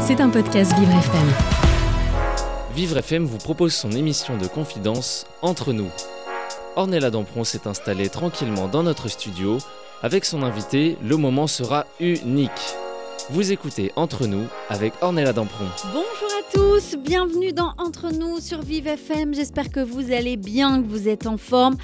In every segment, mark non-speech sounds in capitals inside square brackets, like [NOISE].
C'est un podcast Vivre FM. Vivre FM vous propose son émission de confidence Entre nous. Ornella Dampron s'est installée tranquillement dans notre studio. Avec son invité, le moment sera unique. Vous écoutez Entre nous avec Ornella Dampron. Bonjour à tous, bienvenue dans Entre nous sur Vive FM. J'espère que vous allez bien, que vous êtes en forme.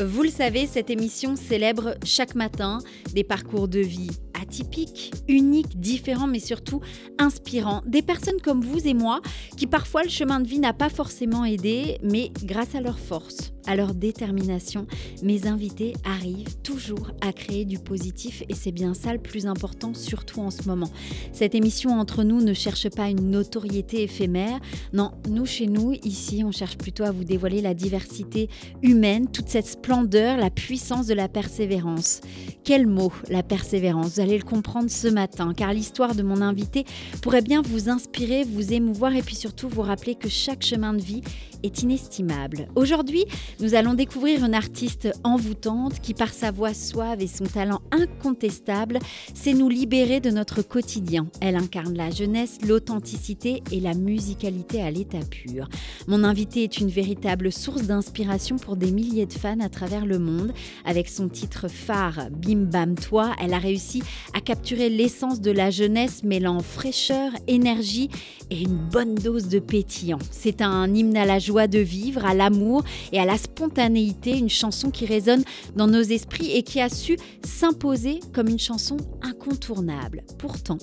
Vous le savez, cette émission célèbre chaque matin des parcours de vie atypiques, uniques, différents, mais surtout inspirants. Des personnes comme vous et moi, qui parfois le chemin de vie n'a pas forcément aidé, mais grâce à leur force, à leur détermination, mes invités arrivent toujours à créer du positif et c'est bien ça le plus important, surtout en ce moment. Cette émission entre nous ne cherche pas une notoriété éphémère. Non, nous chez nous, ici, on cherche plutôt à vous dévoiler la diversité humaine, toute cette splendeur, la puissance de la persévérance. Quel mot, la persévérance Vous allez le comprendre ce matin, car l'histoire de mon invité pourrait bien vous inspirer, vous émouvoir et puis surtout vous rappeler que chaque chemin de vie est inestimable. Aujourd'hui, nous allons découvrir une artiste envoûtante qui, par sa voix suave et son talent incontestable, sait nous libérer de notre quotidien. Elle incarne la jeunesse, l'authenticité et la musicalité à l'état pur. Mon invitée est une véritable source d'inspiration pour des milliers de fans à travers le monde. Avec son titre phare Bim Bam Toi, elle a réussi à capturer l'essence de la jeunesse mêlant fraîcheur, énergie et une bonne dose de pétillant. C'est un hymne à la joie de vivre, à l'amour et à la spontanéité, une chanson qui résonne dans nos esprits et qui a su s'imposer comme une chanson incontournable. Pourtant,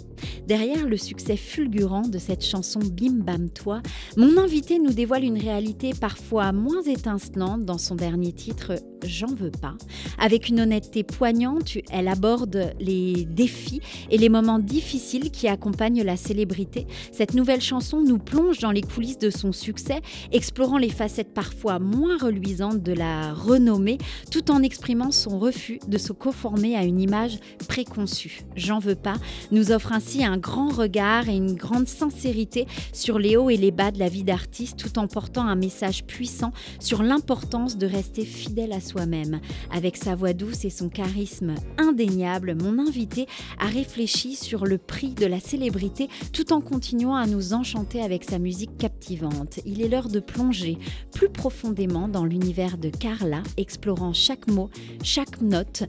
derrière le succès fulgurant de cette chanson Bim Bam Toi, mon invité nous dévoile une réalité parfois moins étincelante dans son dernier titre J'en veux pas. Avec une honnêteté poignante, elle aborde les défis et les moments difficiles qui accompagnent la célébrité. Cette nouvelle chanson nous plonge dans les coulisses de son succès, explorant les facettes parfois moins reluisantes de la renommée, tout en exprimant son refus de se conformer à une image préconçue. J'en veux pas nous offre ainsi un grand regard et une grande sincérité sur les hauts et les bas de la vie d'artiste, tout en portant un message puissant sur l'importance de rester fidèle à soi-même. Avec sa voix douce et son charisme indéniable, mon invité a réfléchi sur le prix de la célébrité tout en continuant à nous enchanter avec sa musique captivante. Il est l'heure de plonger plus profondément dans l'univers de Carla, explorant chaque mot, chaque note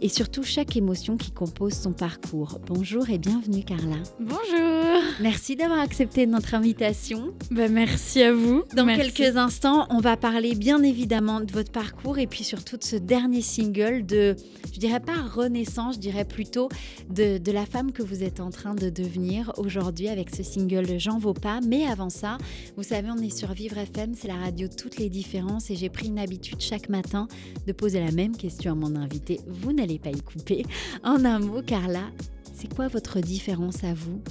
et surtout chaque émotion qui compose son parcours. Bonjour et bienvenue Carla. Bonjour. Merci d'avoir accepté notre invitation. Ben, merci à vous. Dans Merci. quelques instants, on va parler bien évidemment de votre parcours et puis surtout de ce dernier single de, je dirais pas renaissance, je dirais plutôt de, de la femme que vous êtes en train de devenir aujourd'hui avec ce single J'en vaux pas. Mais avant ça, vous savez, on est sur Vivre FM, c'est la radio de toutes les différences et j'ai pris une habitude chaque matin de poser la même question à mon invité. Vous n'allez pas y couper. En un mot, Carla, c'est quoi votre différence à vous?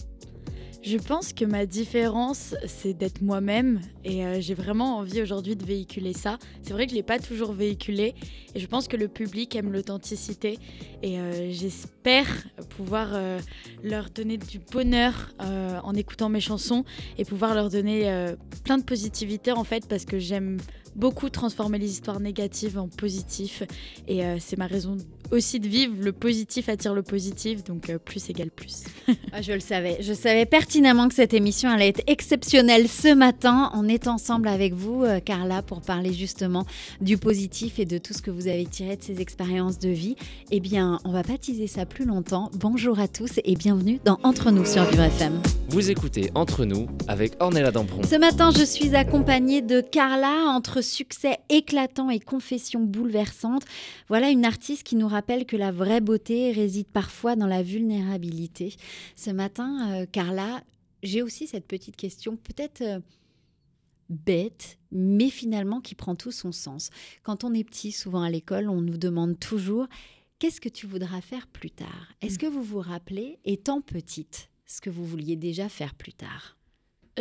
Je pense que ma différence, c'est d'être moi-même et euh, j'ai vraiment envie aujourd'hui de véhiculer ça. C'est vrai que je l'ai pas toujours véhiculé et je pense que le public aime l'authenticité et euh, j'espère pouvoir euh, leur donner du bonheur en écoutant mes chansons et pouvoir leur donner plein de positivité en fait parce que j'aime beaucoup transformer les histoires négatives en positif et c'est ma raison aussi de vivre. Le positif attire le positif donc euh, plus égale plus. [LAUGHS] Ah, je le savais. Je savais pertinemment que cette émission allait être exceptionnelle ce matin. On est ensemble avec vous, euh, Carla, pour parler justement du positif et de tout ce que vous avez tiré de ces expériences de vie. Eh bien, on va pas teaser ça plus longtemps. Bonjour à tous et bienvenue dans Entre nous sur Vivre FM. Vous écoutez Entre nous avec Ornella Dampron. Ce matin, je suis accompagnée de Carla entre succès éclatant et confessions bouleversantes. Voilà une artiste qui nous rappelle que la vraie beauté réside parfois dans la vulnérabilité. Ce matin, euh, Carla, j'ai aussi cette petite question, peut-être euh, bête, mais finalement qui prend tout son sens. Quand on est petit, souvent à l'école, on nous demande toujours qu'est-ce que tu voudras faire plus tard? Est-ce que vous vous rappelez, étant petite, ce que vous vouliez déjà faire plus tard?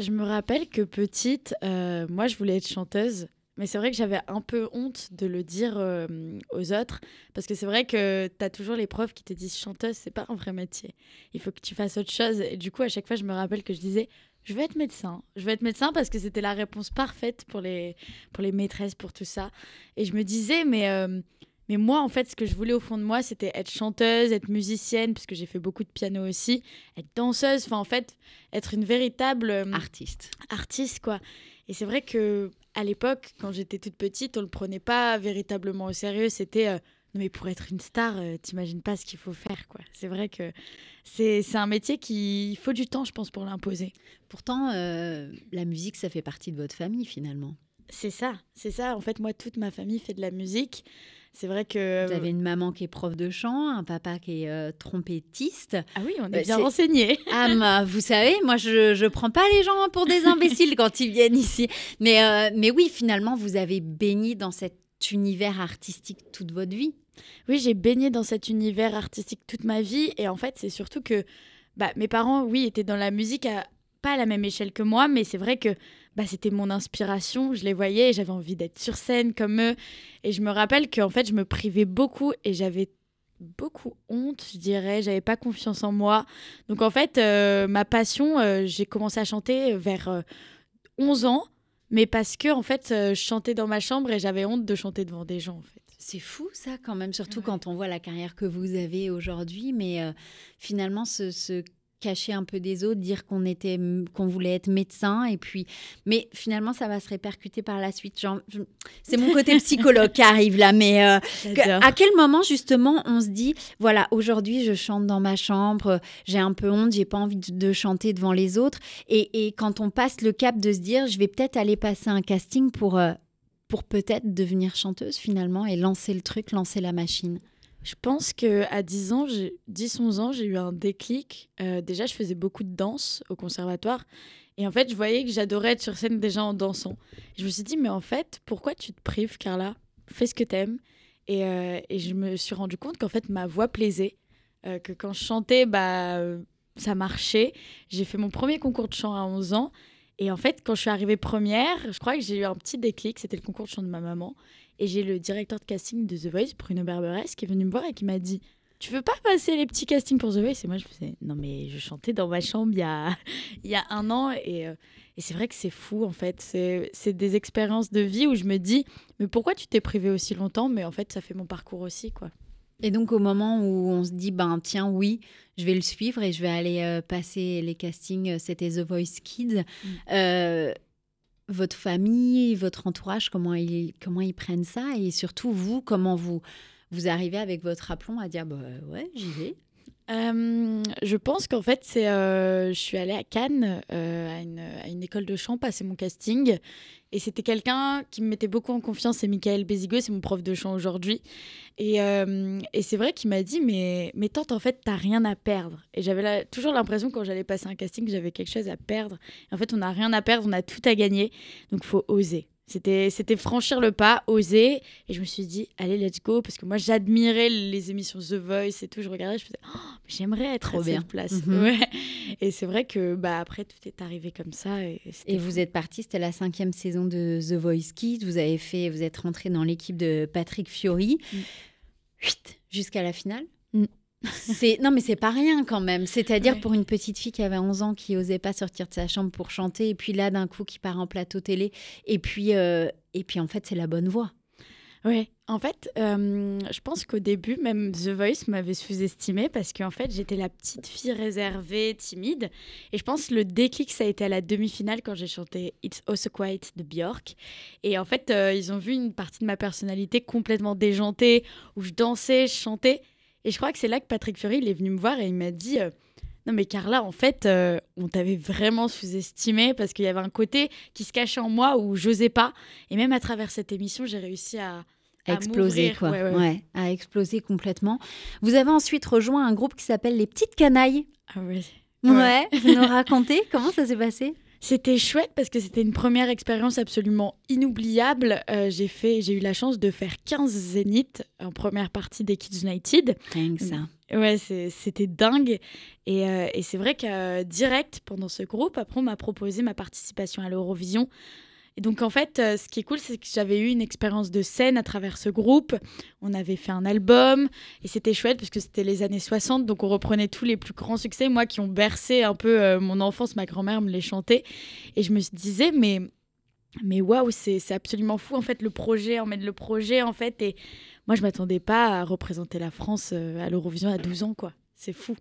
Je me rappelle que petite, euh, moi je voulais être chanteuse. Mais c'est vrai que j'avais un peu honte de le dire euh, aux autres. Parce que c'est vrai que tu as toujours les profs qui te disent chanteuse, c'est pas un vrai métier. Il faut que tu fasses autre chose. Et du coup, à chaque fois, je me rappelle que je disais je veux être médecin. Je veux être médecin parce que c'était la réponse parfaite pour les, pour les maîtresses, pour tout ça. Et je me disais mais, euh, Mais moi, en fait, ce que je voulais au fond de moi, c'était être chanteuse, être musicienne, puisque j'ai fait beaucoup de piano aussi, être danseuse, enfin, en fait, être une véritable euh, Artiste. artiste, quoi. Et c'est vrai que à l'époque, quand j'étais toute petite, on le prenait pas véritablement au sérieux. C'était euh, mais pour être une star, euh, t'imagines pas ce qu'il faut faire, quoi. C'est vrai que c'est c'est un métier qui il faut du temps, je pense, pour l'imposer. Pourtant, euh, la musique, ça fait partie de votre famille finalement. C'est ça, c'est ça. En fait, moi, toute ma famille fait de la musique. C'est vrai que Vous avez une maman qui est prof de chant, un papa qui est euh, trompettiste. ah oui, on est Bah, bien renseigné. [LAUGHS] Ah, mais vous savez, moi, je je prends pas les gens pour des imbéciles quand ils viennent ici. Mais, euh, mais oui, finalement, vous avez baigné dans cet univers artistique toute votre vie. Oui, j'ai baigné dans cet univers artistique toute ma vie. Et en fait, c'est surtout que bah, mes parents, oui, étaient dans la musique à, pas à la même échelle que moi, mais c'est vrai que bah, c'était mon inspiration. Je les voyais et j'avais envie d'être sur scène comme eux. Et je me rappelle qu'en fait, je me privais beaucoup et j'avais beaucoup honte, je dirais. J'avais pas confiance en moi. Donc en fait, euh, ma passion, euh, j'ai commencé à chanter vers euh, 11 ans. Mais parce que en fait, euh, je chantais dans ma chambre et j'avais honte de chanter devant des gens en fait. C'est fou ça quand même, surtout Ouais. quand on voit la carrière que vous avez aujourd'hui. Mais euh, finalement, se cacher un peu des autres, dire qu'on était, qu'on voulait être médecin, et puis, mais finalement, ça va se répercuter par la suite. Genre, je- c'est mon côté psychologue qui arrive là, mais euh, que- à quel moment justement on se dit, voilà, aujourd'hui je chante dans ma chambre, j'ai un peu honte, j'ai pas envie de, de chanter devant les autres, et, et quand on passe le cap de se dire, je vais peut-être aller passer un casting pour euh, pour peut-être devenir chanteuse finalement et lancer le truc, lancer la machine? Je pense que à 10 ans, j'ai 10-11 ans, j'ai eu un déclic. Euh, déjà, je faisais beaucoup de danse au conservatoire. Et en fait, je voyais que j'adorais être sur scène déjà en dansant. Je me suis dit, mais en fait, pourquoi tu te prives, Carla? Fais ce que t'aimes. Et, euh, et je me suis rendu compte qu'en fait, ma voix plaisait. Euh, que quand je chantais, bah, ça marchait. J'ai fait mon premier concours de chant à 11 ans. Et en fait, quand je suis arrivée première, je crois que j'ai eu un petit déclic. C'était le concours de chant de ma maman. Et j'ai le directeur de casting de The Voice, Bruno Berberes, qui est venu me voir et qui m'a dit Tu veux pas passer les petits castings pour The Voice? Et moi, je faisais Non, mais je chantais dans ma chambre il y a, [LAUGHS] il y a un an. Et, euh, et c'est vrai que c'est fou, en fait. C'est des expériences de vie où je me dis Mais pourquoi tu t'es privé aussi longtemps? Mais en fait, ça fait mon parcours aussi, quoi. Et donc au moment où on se dit, ben tiens, oui, je vais le suivre et je vais aller euh, passer les castings, euh, c'était The Voice Kids. Mm. Euh, votre famille, votre entourage, comment ils, comment ils prennent ça et surtout vous, comment vous vous arrivez avec votre aplomb à dire, bah ouais, j'y vais. Euh, je pense qu'en fait, c'est, euh, je suis allée à Cannes, euh, à, une, école de chant, passer mon casting. Et c'était quelqu'un qui me mettait beaucoup en confiance, c'est Michael Bézigo, c'est mon prof de chant aujourd'hui. Et, c'est vrai qu'il m'a dit, mais, mais tante, en fait, t'as rien à perdre. Et j'avais toujours l'impression, quand j'allais passer un casting, que j'avais quelque chose à perdre. En fait, on n'a rien à perdre, on a tout à gagner. Donc, faut oser. C'était, c'était franchir le pas, oser. Et je me suis dit, allez, let's go. Parce que moi, j'admirais les émissions The Voice et tout. Je regardais, je faisais, oh, j'aimerais être Trop à bien. cette place. Mhm. [LAUGHS] Ouais. Et c'est vrai que bah, après, tout est arrivé comme ça. Et, vous êtes parti, c'était la cinquième saison de The Voice Kids. Vous avez fait, vous êtes rentré dans l'équipe de Patrick Fiori, Mm. Jusqu'à la finale. Mm. C'est non mais c'est pas rien quand même. C'est-à-dire Ouais. pour une petite fille qui avait 11 ans qui osait pas sortir de sa chambre pour chanter et puis là d'un coup qui part en plateau télé et puis euh, et puis en fait c'est la bonne voix. Ouais, en fait, euh, je pense qu'au début, même The Voice m'avait sous-estimée parce qu'en fait, j'étais la petite fille réservée, timide. Et je pense que le déclic, ça a été à la demi-finale quand j'ai chanté It's Also Quiet de Björk. Et en fait, euh, ils ont vu une partie de ma personnalité complètement déjantée, où je dansais, je chantais. Et je crois que c'est là que Patrick Fury, il est venu me voir et il m'a dit... euh, non mais Carla, en fait, euh, on t'avait vraiment sous-estimé parce qu'il y avait un côté qui se cachait en moi où j'osais pas. Et même à travers cette émission, j'ai réussi à, À exploser quoi. ouais, ouais. Ouais, à exploser complètement. Vous avez ensuite rejoint un groupe qui s'appelle les Petites Canailles. Ah oui. Ouais, Ouais. vous nous racontez? [LAUGHS] Comment ça s'est passé? C'était chouette parce que c'était une première expérience absolument inoubliable. Euh, j'ai fait, j'ai eu la chance de faire 15 zéniths en première partie des Kids United. Rien que ça. Ouais, c'est- c'était dingue. Et, euh, et c'est vrai que euh, direct pendant ce groupe, après on m'a proposé ma participation à l'Eurovision. Et donc en fait, euh, ce qui est cool, c'est que j'avais eu une expérience de scène à travers ce groupe. On avait fait un album et c'était chouette parce que c'était les années 60, donc on reprenait tous les plus grands succès, moi qui ont bercé un peu euh, mon enfance, ma grand-mère me les chantait. Et je me disais, mais mais waouh, c'est absolument fou en fait le projet, emmène le projet en fait. Et moi, je m'attendais pas à représenter la France euh, à l'Eurovision à 12 ans, quoi. C'est fou.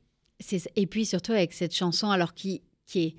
Et puis surtout avec cette chanson, alors qui, qui est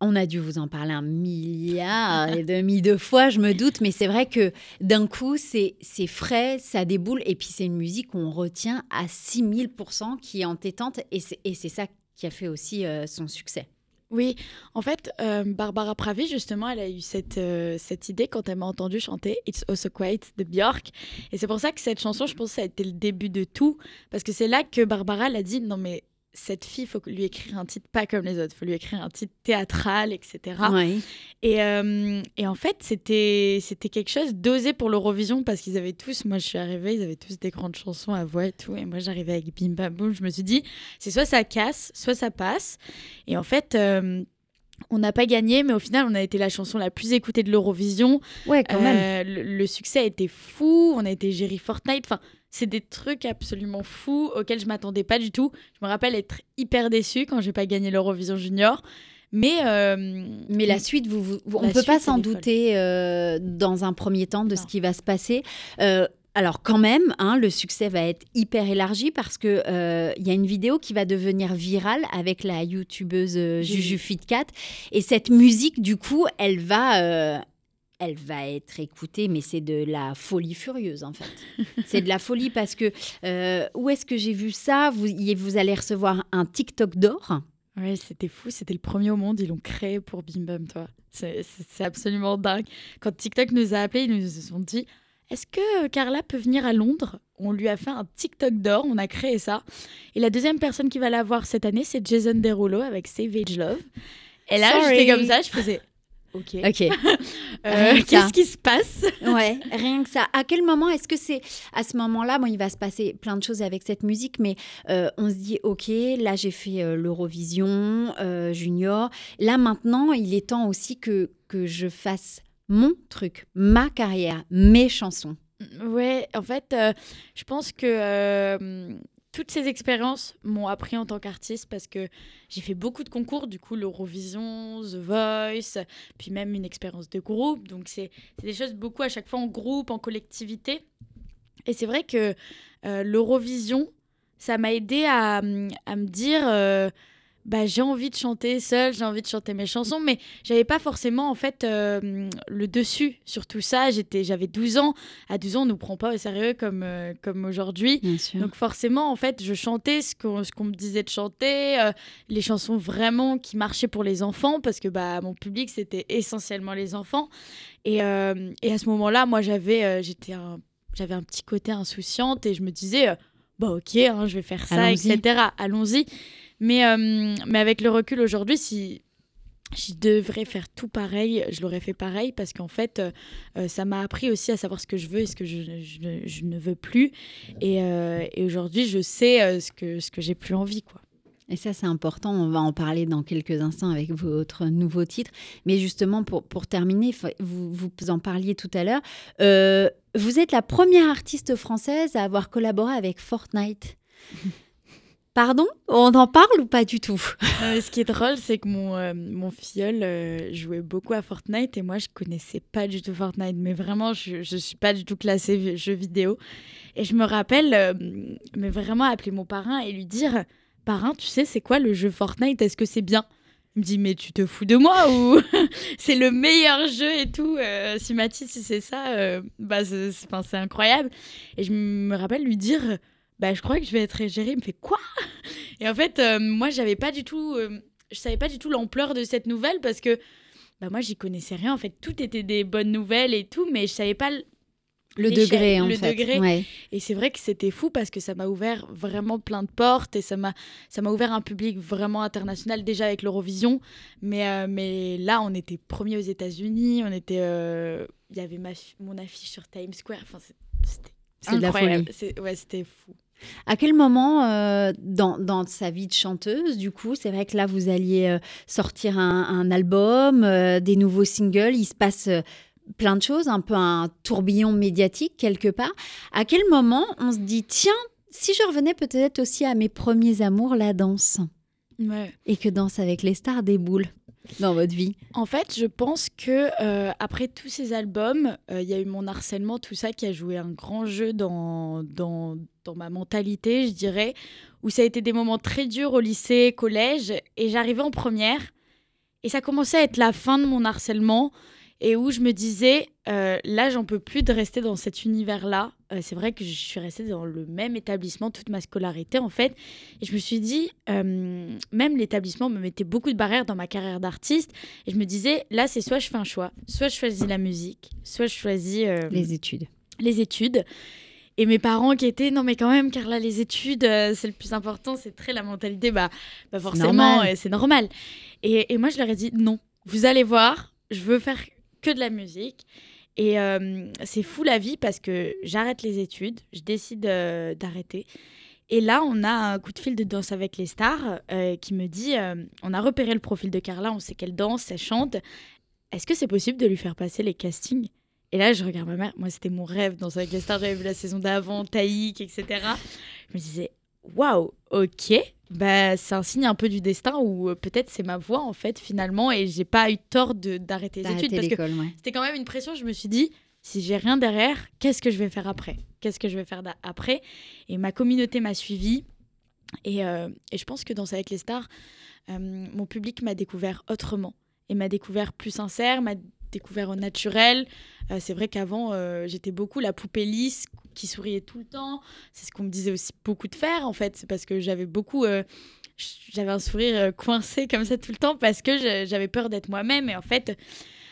on a dû vous en parler un milliard et demi de fois, je me doute, mais c'est vrai que d'un coup, c'est frais, ça déboule, et puis c'est une musique qu'on retient à 6000%, qui est entêtante, et c'est ça qui a fait aussi euh, son succès. Oui, en fait, euh, Barbara Pravi, justement, elle a eu cette, euh, cette idée quand elle m'a entendu chanter It's Also Quiet de Björk. Et c'est pour ça que cette chanson, je pense, ça a été le début de tout. Parce que c'est là que Barbara l'a dit Non, mais cette fille, il faut lui écrire un titre pas comme les autres, il faut lui écrire un titre théâtral, etc. Et, euh, et, en fait, c'était c'était quelque chose d'osé pour l'Eurovision parce qu'ils avaient tous, moi je suis arrivée, ils avaient tous des grandes chansons à voix et tout. Et moi j'arrivais avec Bim Bam Boum, je me suis dit, c'est soit ça casse, soit ça passe. Et en fait, euh, on n'a pas gagné, mais au final, on a été la chanson la plus écoutée de l'Eurovision. Ouais, quand même. Euh, le, succès a été fou. On a été Jerry Fortnite. Enfin, c'est des trucs absolument fous auxquels je m'attendais pas du tout. Je me rappelle être hyper déçue quand j'ai pas gagné l'Eurovision Junior. Mais, euh, mais la suite, vous, on ne peut pas s'en douter euh, dans un premier temps de ce qui va se passer. Euh, alors quand même, hein, le succès va être hyper élargi parce que il y a une vidéo qui va devenir virale avec la youtubeuse Juju Fitcat et cette musique du coup, elle va elle va être écoutée, mais c'est de la folie furieuse en fait. [LAUGHS] c'est de la folie parce que euh, où est-ce que j'ai vu ça? Vous, vous allez recevoir un TikTok d'or. Oui, c'était fou, c'était le premier au monde, ils l'ont créé pour Bim Bam, toi. C'est absolument dingue. Quand TikTok nous a appelés, ils nous ont dit Est-ce que Carla peut venir à Londres? On lui a fait un TikTok d'or, on a créé ça. Et la deuxième personne qui va l'avoir cette année, c'est Jason Derulo avec Savage Love. Et là, j'étais comme ça, je faisais Ok. [LAUGHS] Euh, qu'est-ce qui se passe? [LAUGHS] Ouais, rien que ça. À quel moment est-ce que c'est à ce moment-là Bon, il va se passer plein de choses avec cette musique, mais euh, on se dit ok, là j'ai fait euh, l'Eurovision Junior. Là maintenant, il est temps aussi que que je fasse mon truc, ma carrière, mes chansons. Ouais, en fait, je pense que toutes ces expériences m'ont appris en tant qu'artiste parce que j'ai fait beaucoup de concours, du coup l'Eurovision, The Voice, puis même une expérience de groupe. Donc c'est des choses beaucoup à chaque fois en groupe, en collectivité. Et c'est vrai que euh, l'Eurovision, ça m'a aidé à, me dire... Euh, bah, j'ai envie de chanter seule, j'ai envie de chanter mes chansons, mais j'avais pas forcément en fait euh, le dessus sur tout ça. J'étais, j'avais 12 ans. À 12 ans, on nous prend pas au sérieux comme, euh, comme aujourd'hui. Donc forcément, en fait, je chantais ce qu'on, ce qu'on me disait de chanter, euh, les chansons vraiment qui marchaient pour les enfants, parce que bah, mon public, c'était essentiellement les enfants. Et, et à ce moment-là, moi, j'avais, j'étais un, j'avais un petit côté insouciante et je me disais, bah ok, hein, je vais faire ça, etc. Allons-y. Mais, euh, mais avec le recul aujourd'hui, si je devrais faire tout pareil, je l'aurais fait pareil parce qu'en fait, euh, euh, ça m'a appris aussi à savoir ce que je veux et ce que je, je, ne veux plus. Et, et aujourd'hui, je sais ce que, ce que j'ai plus envie. quoi. Et ça, c'est important. On va en parler dans quelques instants avec votre nouveau titre. Mais justement, pour, pour terminer, vous, vous en parliez tout à l'heure. vous êtes la première artiste française à avoir collaboré avec Fortnite. [LAUGHS] Pardon? On en parle ou pas du tout? Euh, Ce qui est drôle, c'est que mon, euh, mon filleul euh, jouait beaucoup à Fortnite et moi, je connaissais pas du tout Fortnite. Mais vraiment, je ne suis pas du tout classée jeux vidéo. Et je me rappelle, mais vraiment appeler mon parrain et lui dire Parrain, tu sais, c'est quoi le jeu Fortnite? Est-ce que c'est bien? Il me dit mais tu te fous de moi ou [LAUGHS] c'est le meilleur jeu et tout si Mathis si c'est ça bah c'est incroyable et je me rappelle lui dire bah, je crois que je vais être égérée. Il me fait quoi? Et en fait, euh, moi, j'avais pas du tout, euh, je savais pas du tout l'ampleur de cette nouvelle parce que bah, moi, j'y connaissais rien. En fait, tout était des bonnes nouvelles et tout, mais je savais pas le degré en le fait. degré. Et c'est vrai que c'était fou parce que ça m'a ouvert vraiment plein de portes et ça m'a ça m'a ouvert un public vraiment international déjà avec l'Eurovision. Mais euh, mais là on était premier aux États-Unis on était il y avait ma, mon affiche sur Times Square. Enfin c'était incroyable. ouais c'était fou à quel moment euh, dans, sa vie de chanteuse, du coup, c'est vrai que là, vous alliez euh, sortir un, album, euh, des nouveaux singles, il se passe plein de choses, un peu un tourbillon médiatique quelque part. À quel moment on se dit, tiens, si je revenais peut-être aussi à mes premiers amours, la danse? Et que Danse avec les stars déboule dans votre vie? En fait, je pense que euh, après tous ces albums, euh, il y a eu mon harcèlement, tout ça qui a joué un grand jeu dans, dans, dans ma mentalité, je dirais, où ça a été des moments très durs au lycée, collège, et j'arrivais en première, et ça commençait à être la fin de mon harcèlement et où je me disais, euh, là, j'en peux plus de rester dans cet univers-là. Euh, c'est vrai que je suis restée dans le même établissement toute ma scolarité, en fait. Et je me suis dit, euh, même l'établissement me mettait beaucoup de barrières dans ma carrière d'artiste. Et je me disais, là, c'est soit je fais un choix, soit je choisis la musique, soit je choisis... les études. Les études. Et mes parents qui étaient, non mais quand même, car là, les études, c'est le plus important, c'est très la mentalité, bah, bah forcément, c'est normal. Et, et moi, je leur ai dit, non, vous allez voir, je veux faire que de la musique. Et euh, c'est fou la vie parce que j'arrête les études, je décide euh, d'arrêter. Et là, on a un coup de fil de Danse avec les stars euh, qui me dit on a repéré le profil de Carla, on sait qu'elle danse, elle chante. Est-ce que c'est possible de lui faire passer les castings? Et là, je regarde ma mère. Moi, c'était mon rêve Danse avec les stars. J'avais vu la saison d'avant, Taïk, etc. Je me disais waouh, ok, bah, c'est un signe un peu du destin ou euh, peut-être c'est ma voix en fait finalement et j'ai pas eu tort d'arrêter les études parce que c'était quand même une pression. Je me suis dit, si j'ai rien derrière, qu'est-ce que je vais faire après? Qu'est-ce que je vais faire après? Et ma communauté m'a suivi et, euh, et, je pense que dans avec les stars, euh, mon public m'a découvert autrement et m'a découvert plus sincère, m'a découvert au naturel. c'est vrai qu'avant, j'étais beaucoup la poupée lisse qui souriait tout le temps. C'est ce qu'on me disait aussi beaucoup de faire, en fait. C'est parce que j'avais beaucoup. Euh, j'avais un sourire euh, coincé comme ça tout le temps parce que j'avais peur d'être moi-même. Et en fait,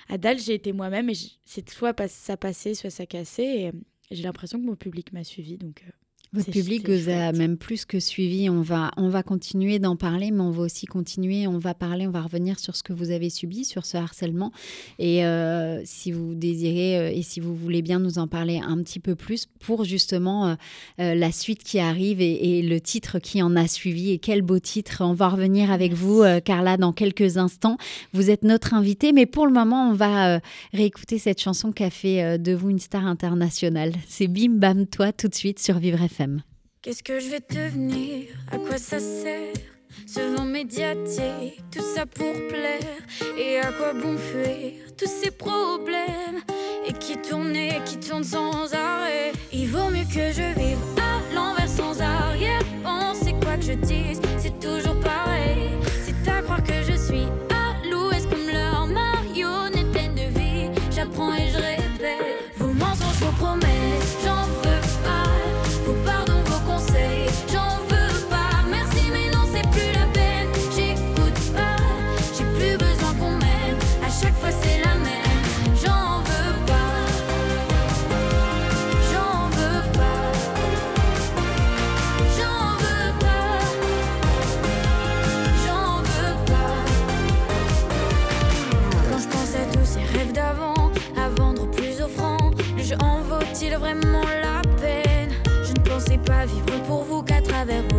à Dal, j'ai été moi-même et c'est soit ça passait, soit ça cassait. Et j'ai l'impression que mon public m'a suivi. Donc. Euh, votre public vous a même plus que suivi. On va, on va continuer d'en parler, mais on va aussi continuer. On va parler, on va revenir sur ce que vous avez subi, sur ce harcèlement. Et euh, si vous désirez euh, et si vous voulez bien nous en parler un petit peu plus pour justement euh, la suite qui arrive et, le titre qui en a suivi. Et quel beau titre. On va revenir avec vous, Carla, dans quelques instants. Vous êtes notre invitée, mais pour le moment, on va réécouter cette chanson qui a fait de vous une star internationale. C'est Bim Bam Toi tout de suite sur Vivre FM. Qu'est-ce que je vais devenir? À quoi ça sert? Ce vent médiatique, tout ça pour plaire. Et à quoi bon fuir tous ces problèmes? Et qui tournent et qui tournent sans arrêt. Il vaut mieux que je vive à l'envers sans arrière Pensez quoi que je dise, c'est toujours pareil. C'est à croire que je suis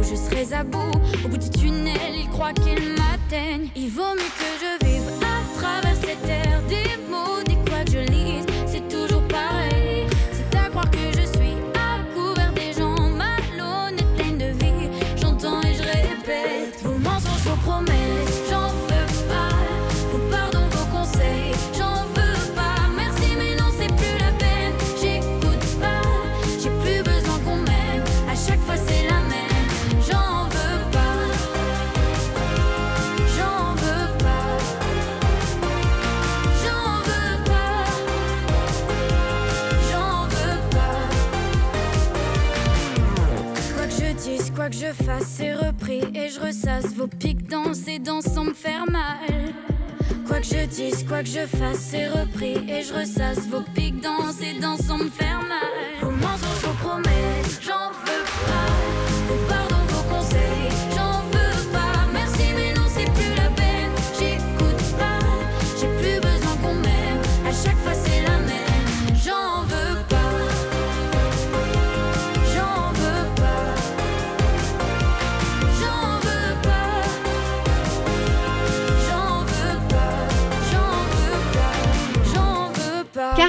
je serai à bout. Au bout du tunnel, il croit qu'il m'atteigne. Il vaut mieux que je vive à travers cette terre que je fasse, c'est repris et je ressasse vos pics dans ces dents sans me faire mal. Quoi que je dise, quoi que je fasse, c'est repris et je ressasse vos pics dans ces dents sans me faire mal. Vos mensonges, vos promesses,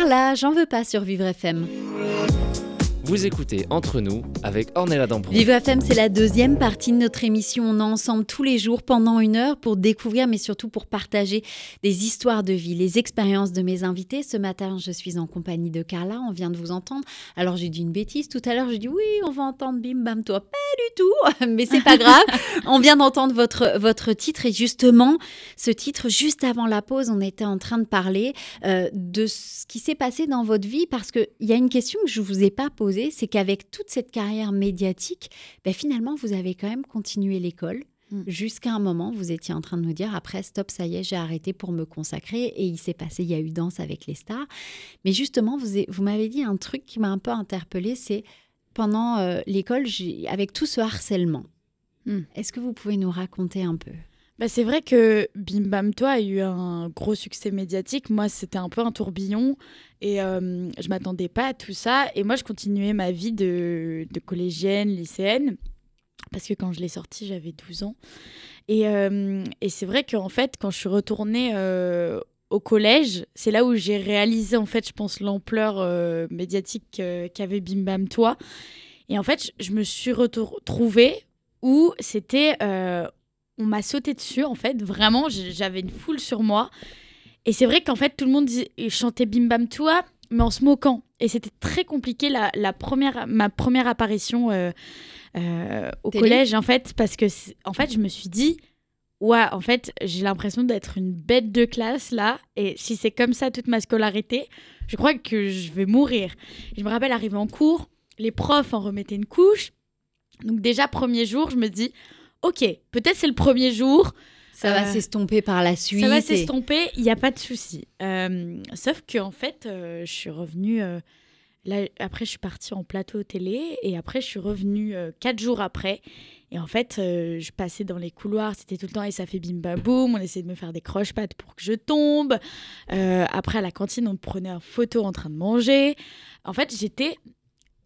Carla, j'en veux pas sur Vivre FM. Vous écoutez Entre nous avec Ornella Dampron. Vive FM, c'est la deuxième partie de notre émission. On est ensemble tous les jours pendant une heure pour découvrir, mais surtout pour partager des histoires de vie, les expériences de mes invités. Ce matin, je suis en compagnie de Carla. On vient de vous entendre. Alors, j'ai dit une bêtise. Tout à l'heure, j'ai dit oui, on va entendre Bim Bam Toi. Pas du tout, [LAUGHS] mais c'est pas grave. [LAUGHS] on vient d'entendre votre, votre titre et justement, ce titre, juste avant la pause, on était en train de parler euh, de ce qui s'est passé dans votre vie parce qu'il y a une question que je vous ai pas posée c'est qu'avec toute cette carrière médiatique, ben finalement, vous avez quand même continué l'école. Mm. Jusqu'à un moment, vous étiez en train de nous dire après, stop, ça y est, j'ai arrêté pour me consacrer. Et il s'est passé, il y a eu Danse avec les stars. Mais justement, vous, vous m'avez dit un truc qui m'a un peu interpellée c'est pendant euh, l'école, avec tout ce harcèlement. Mm. Est-ce que vous pouvez nous raconter un peu? Bah, c'est vrai que Bim Bam Toi a eu un gros succès médiatique. Moi, c'était un peu un tourbillon et euh, je m'attendais pas à tout ça. Et moi, je continuais ma vie de, de collégienne, lycéenne, parce que quand je l'ai sorti, j'avais 12 ans. Et, euh, et c'est vrai qu'en fait, quand je suis retournée euh, au collège, c'est là où j'ai réalisé, en fait, je pense, l'ampleur euh, médiatique qu'avait Bim Bam Toi. Et en fait, je me suis retrouvée où c'était on m'a sauté dessus, en fait. Vraiment, j'avais une foule sur moi. Et c'est vrai qu'en fait, tout le monde chantait Bim Bam Toi, mais en se moquant. Et c'était très compliqué la, première, ma première apparition euh, euh, au collège, en fait, parce que en fait, je me suis dit, ouais, en fait, j'ai l'impression d'être une bête de classe là. Et si c'est comme ça toute ma scolarité, je crois que je vais mourir. je me rappelle arriver en cours, les profs en remettaient une couche. Donc déjà, premier jour, je me dis, ok, peut-être c'est le premier jour. Ça va euh, s'estomper par la suite. Ça va s'estomper, il n'y a pas de souci. Euh, sauf que en fait, euh, je suis revenue. là, après, je suis partie en plateau télé et après, je suis revenue quatre jours après. Et en fait, je passais dans les couloirs, c'était tout le temps et ça fait bim bam boum. On essayait de me faire des croche-pattes pour que je tombe. après, à la cantine, on me prenait en photo en train de manger. En fait, j'étais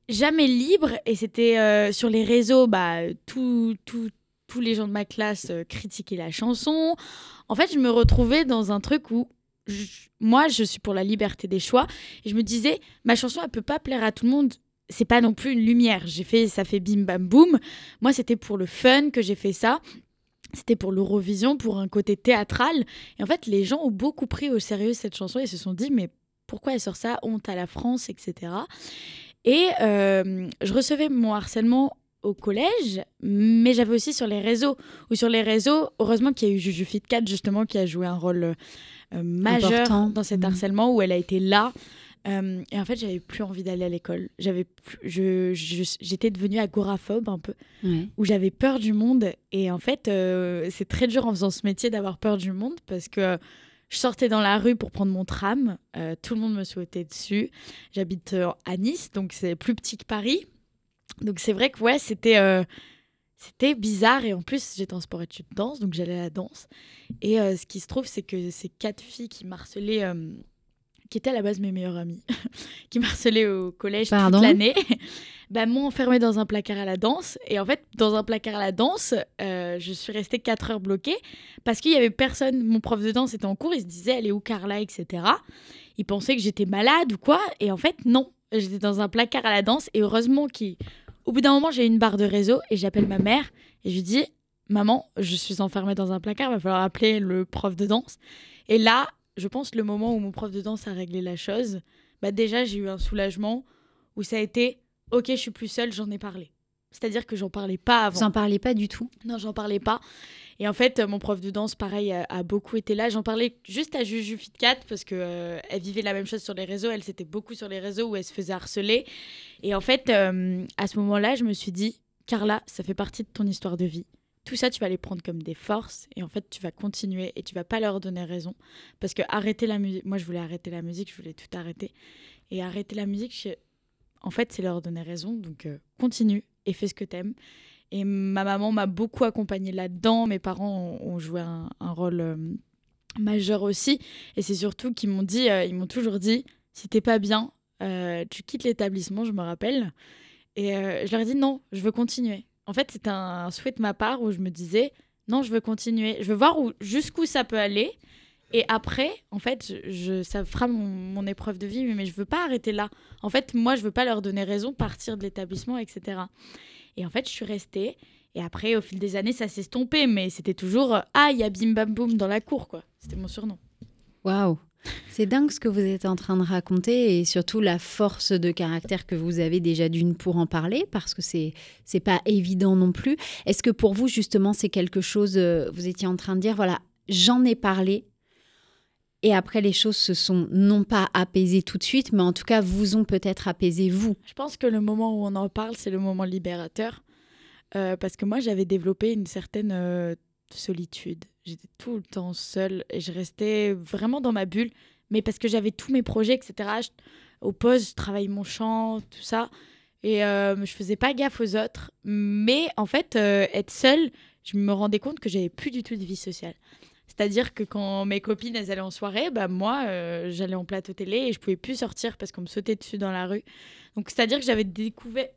jamais libre et c'était sur les réseaux, bah, tout, tout, tous les gens de ma classe euh, critiquaient la chanson. En fait, je me retrouvais dans un truc où moi, je suis pour la liberté des choix. Et je me disais, ma chanson, elle peut pas plaire à tout le monde. C'est pas non plus une lumière. J'ai fait, ça fait bim bam boum. Moi, c'était pour le fun que j'ai fait ça. C'était pour l'Eurovision, pour un côté théâtral. Et en fait, les gens ont beaucoup pris au sérieux cette chanson et se sont dit, mais pourquoi elle sort ça? Honte à la France, etc. Et euh, je recevais mon harcèlement au collège, mais j'avais aussi sur les réseaux. Ou sur les réseaux, heureusement qu'il y a eu Juju Fit 4 justement qui a joué un rôle euh, majeur dans cet mmh. harcèlement où elle a été là. Euh, et en fait, j'avais plus envie d'aller à l'école. J'avais, je, j'étais devenue agoraphobe un peu, où j'avais peur du monde. Et en fait, euh, c'est très dur en faisant ce métier d'avoir peur du monde parce que je sortais dans la rue pour prendre mon tram. tout le monde me sautait dessus. J'habite à Nice, donc c'est plus petit que Paris. Donc c'est vrai que ouais, c'était euh, c'était bizarre et en plus j'étais en sport études danse, donc j'allais à la danse. Et euh, ce qui se trouve, c'est que ces quatre filles qui m'harcelaient, euh, qui étaient à la base mes meilleures amies, [LAUGHS] qui m'harcelaient au collège toute l'année, [LAUGHS] bah, m'ont enfermée dans un placard à la danse. Et en fait, dans un placard à la danse, je suis restée quatre heures bloquée parce qu'il y avait personne. Mon prof de danse était en cours, il se disait elle est où Carla, etc. Il pensait que j'étais malade ou quoi. Et en fait, non. J'étais dans un placard à la danse et heureusement qu'il au bout d'un moment, j'ai une barre de réseau et j'appelle ma mère et je lui dis Maman, je suis enfermée dans un placard, il va falloir appeler le prof de danse. Et là, je pense le moment où mon prof de danse a réglé la chose, bah déjà, j'ai eu un soulagement où ça a été Ok, je suis plus seule, j'en ai parlé. C'est-à-dire que j'en parlais pas avant. Vous en parlez pas du tout? Non, j'en parlais pas. Et en fait, mon prof de danse, pareil, a, beaucoup été là. J'en parlais juste à Juju Fitcat parce que euh, elle vivait la même chose sur les réseaux. Elle s'était beaucoup sur les réseaux où elle se faisait harceler. Et en fait, euh, à ce moment-là, je me suis dit, Carla, ça fait partie de ton histoire de vie. Tout ça, tu vas les prendre comme des forces et en fait, tu vas continuer et tu vas pas leur donner raison. Parce que arrêter la musique, moi, je voulais arrêter la musique, je voulais tout arrêter. Et arrêter la musique, en fait, c'est leur donner raison. Donc, euh, continue et fais ce que t'aimes. Et ma maman m'a beaucoup accompagnée là-dedans. Mes parents ont, joué un, rôle euh, majeur aussi. Et c'est surtout qu'ils m'ont dit, euh, ils m'ont toujours dit, si t'es pas bien, euh, tu quittes l'établissement, je me rappelle. Et je leur ai dit non, je veux continuer. En fait, c'était un souhait de ma part où je me disais non, je veux continuer. Je veux voir jusqu'où ça peut aller. Et après, en fait, ça fera mon, épreuve de vie, mais je veux pas arrêter là. En fait, moi, je veux pas leur donner raison, partir de l'établissement, etc. Et en fait, je suis restée. Et après, au fil des années, ça s'est estompé, mais c'était toujours Ah, il y a Bim Bam Boum dans la cour, quoi. C'était mon surnom. Waouh c'est dingue ce que vous êtes en train de raconter et surtout la force de caractère que vous avez déjà d'une pour en parler parce que c'est c'est pas évident non plus. Est-ce que pour vous justement c'est quelque chose euh, vous étiez en train de dire voilà, j'en ai parlé et après les choses se sont non pas apaisées tout de suite mais en tout cas vous ont peut-être apaisé vous. Je pense que le moment où on en parle c'est le moment libérateur euh, parce que moi j'avais développé une certaine euh, solitude. J'étais tout le temps seule et je restais vraiment dans ma bulle, mais parce que j'avais tous mes projets, etc. au poste, je travaillais mon chant, tout ça. Et euh, je faisais pas gaffe aux autres. Mais en fait, euh, être seule, je me rendais compte que j'avais plus du tout de vie sociale. C'est-à-dire que quand mes copines elles allaient en soirée, bah moi euh, j'allais en plateau télé et je pouvais plus sortir parce qu'on me sautait dessus dans la rue. Donc c'est-à-dire que j'avais découvert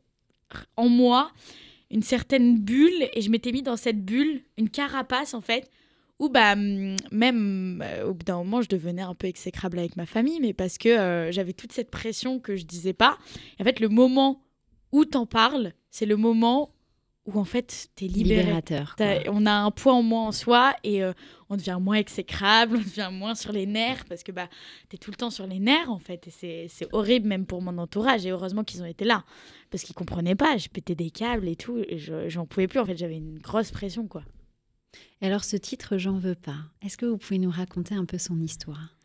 en moi une certaine bulle et je m'étais mis dans cette bulle, une carapace en fait, où bah même euh, au bout d'un moment je devenais un peu exécrable avec ma famille, mais parce que euh, j'avais toute cette pression que je disais pas. en fait, le moment où t'en parles, c'est le moment où en fait t'es libéré. Libérateur. On a un poids en moins en soi et euh, on devient moins exécrable, [LAUGHS] on devient moins sur les nerfs parce que bah t'es tout le temps sur les nerfs en fait et c'est horrible même pour mon entourage et heureusement qu'ils ont été là parce qu'ils comprenaient pas, je pétais des câbles et tout et j'en pouvais plus en fait, j'avais une grosse pression quoi. Et alors ce titre J'en veux pas, est-ce que vous pouvez nous raconter un peu son histoire?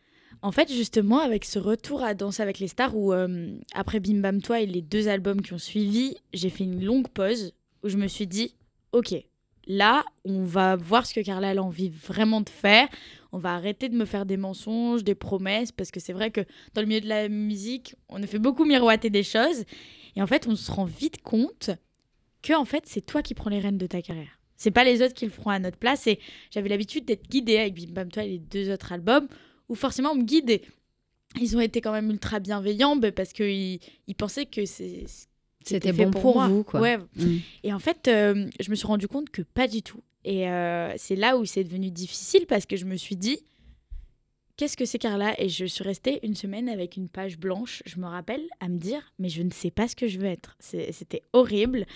En fait, justement, avec ce retour à Danse avec les stars, où euh, après Bim Bam Toi et les deux albums qui ont suivi, j'ai fait une longue pause où je me suis dit, ok, là, on va voir ce que Carla a envie vraiment de faire. On va arrêter de me faire des mensonges, des promesses, parce que c'est vrai que dans le milieu de la musique, on a fait beaucoup miroiter des choses. Et en fait, on se rend vite compte que en fait, c'est toi qui prends les rênes de ta carrière. C'est pas les autres qui le feront à notre place. Et j'avais l'habitude d'être guidée avec Bim Bam Toi et les deux autres albums, où forcément on me guide. ils ont été quand même ultra bienveillants bah, parce qu'ils ils pensaient que c'est c'était bon pour, vous, quoi. Ouais. Mm. Et en fait, euh, je me suis rendu compte que pas du tout. Et euh, c'est là où c'est devenu difficile parce que je me suis dit, qu'est-ce que c'est Carla Et je suis restée une semaine avec une page blanche, je me rappelle, à me dire, mais je ne sais pas ce que je veux être. C'était horrible.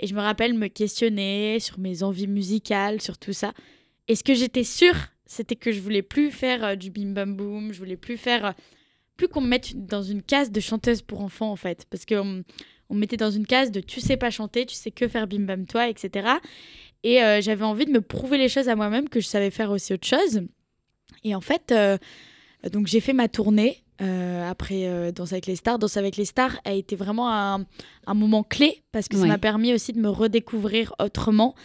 Et je me rappelle me questionner sur mes envies musicales, sur tout ça. Et ce que j'étais sûre, c'était que je voulais plus faire euh, du bim bam boom, je voulais plus faire plus qu'on me mette dans une case de chanteuse pour enfants en fait parce que hum, on me mettait dans une case de tu sais pas chanter, tu sais que faire bim bam toi, etc. Et euh, j'avais envie de me prouver les choses à moi-même que je savais faire aussi autre chose. Et en fait, euh, donc j'ai fait ma tournée euh, après Danse avec les stars. Danse avec les stars a été vraiment un, moment clé parce que ça m'a permis aussi de me redécouvrir autrement.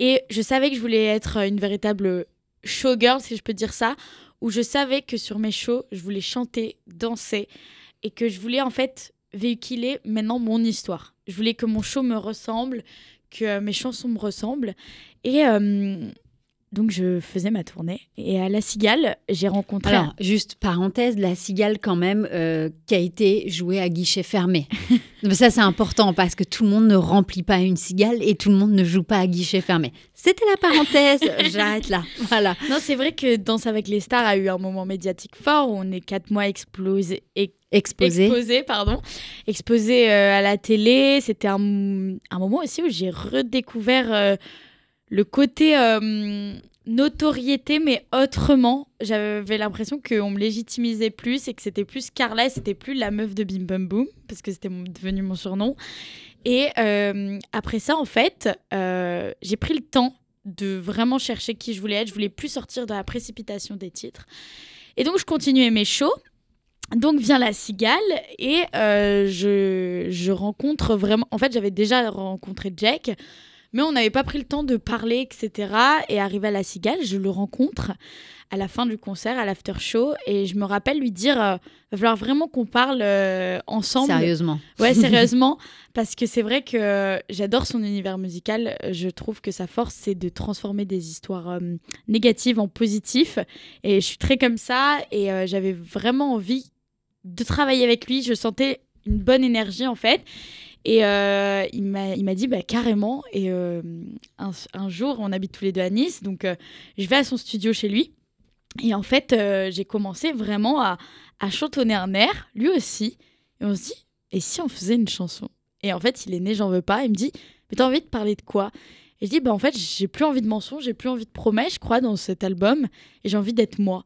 Et je savais que je voulais être une véritable showgirl, si je peux dire ça, où je savais que sur mes shows, je voulais chanter, danser et que je voulais en fait véhiculer maintenant mon histoire. Je voulais que mon show me ressemble, que mes chansons me ressemblent. Et euh, donc je faisais ma tournée. Et à La Cigale, j'ai rencontré... Alors, juste parenthèse, La Cigale quand même, euh, qui a été jouée à guichet fermé. [LAUGHS] ça c'est important parce que tout le monde ne remplit pas une cigale et tout le monde ne joue pas à guichet fermé. C'était la parenthèse, [LAUGHS] j'arrête là. Voilà. Non, c'est vrai que Danse avec les stars a eu un moment médiatique fort où on est quatre mois explosé, et exposé. exposé, pardon, exposé euh, à la télé. C'était un, un, moment aussi où j'ai redécouvert euh, le côté euh, notoriété, mais autrement. J'avais l'impression qu'on me légitimisait plus et que c'était plus Carla, c'était plus la meuf de Bim Bum Boom, parce que c'était devenu mon surnom. Et après ça, en fait, j'ai pris le temps de vraiment chercher qui je voulais être. Je voulais plus sortir de la précipitation des titres. Et donc, je continuais mes shows. Donc vient la cigale et euh, je, je, rencontre vraiment... En fait, j'avais déjà rencontré Jack, mais on n'avait pas pris le temps de parler, etc. Et arrivé à la cigale, je le rencontre à la fin du concert, à l'after show, et je me rappelle lui dire, euh, va falloir vraiment qu'on parle euh, ensemble. Sérieusement. Ouais, [LAUGHS] sérieusement, parce que c'est vrai que j'adore son univers musical. Je trouve que sa force, c'est de transformer des histoires négatives en positives, et je suis très comme ça, et j'avais vraiment envie de travailler avec lui. Je sentais une bonne énergie en fait. Et euh, il m'a dit bah, carrément. Et euh, un, jour, on habite tous les deux à Nice, donc euh, je vais à son studio chez lui. Et en fait, euh, j'ai commencé vraiment à, à chantonner un air, lui aussi. Et on se dit, et si on faisait une chanson? Et en fait, il est né, j'en veux pas. Il me dit, mais t'as envie de parler de quoi? Et je dis, bah en fait, j'ai plus envie de mensonges, j'ai plus envie de promesses, je crois, dans cet album. Et j'ai envie d'être moi.